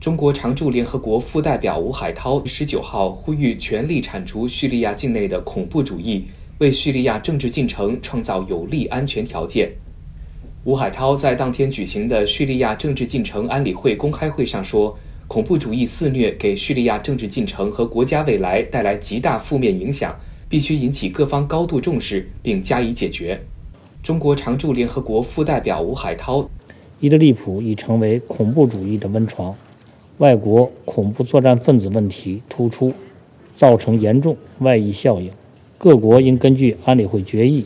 中国常驻联合国副代表吴海涛十九号呼吁全力铲除叙利亚境内的恐怖主义，为叙利亚政治进程创造有利安全条件。吴海涛在当天举行的叙利亚政治进程安理会公开会上说：“恐怖主义肆虐，给叙利亚政治进程和国家未来带来极大负面影响，必须引起各方高度重视并加以解决。”中国常驻联合国副代表吴海涛：“伊德利卜已成为恐怖主义的温床。”外国恐怖作战分子问题突出，造成严重外溢效应。各国应根据安理会决议，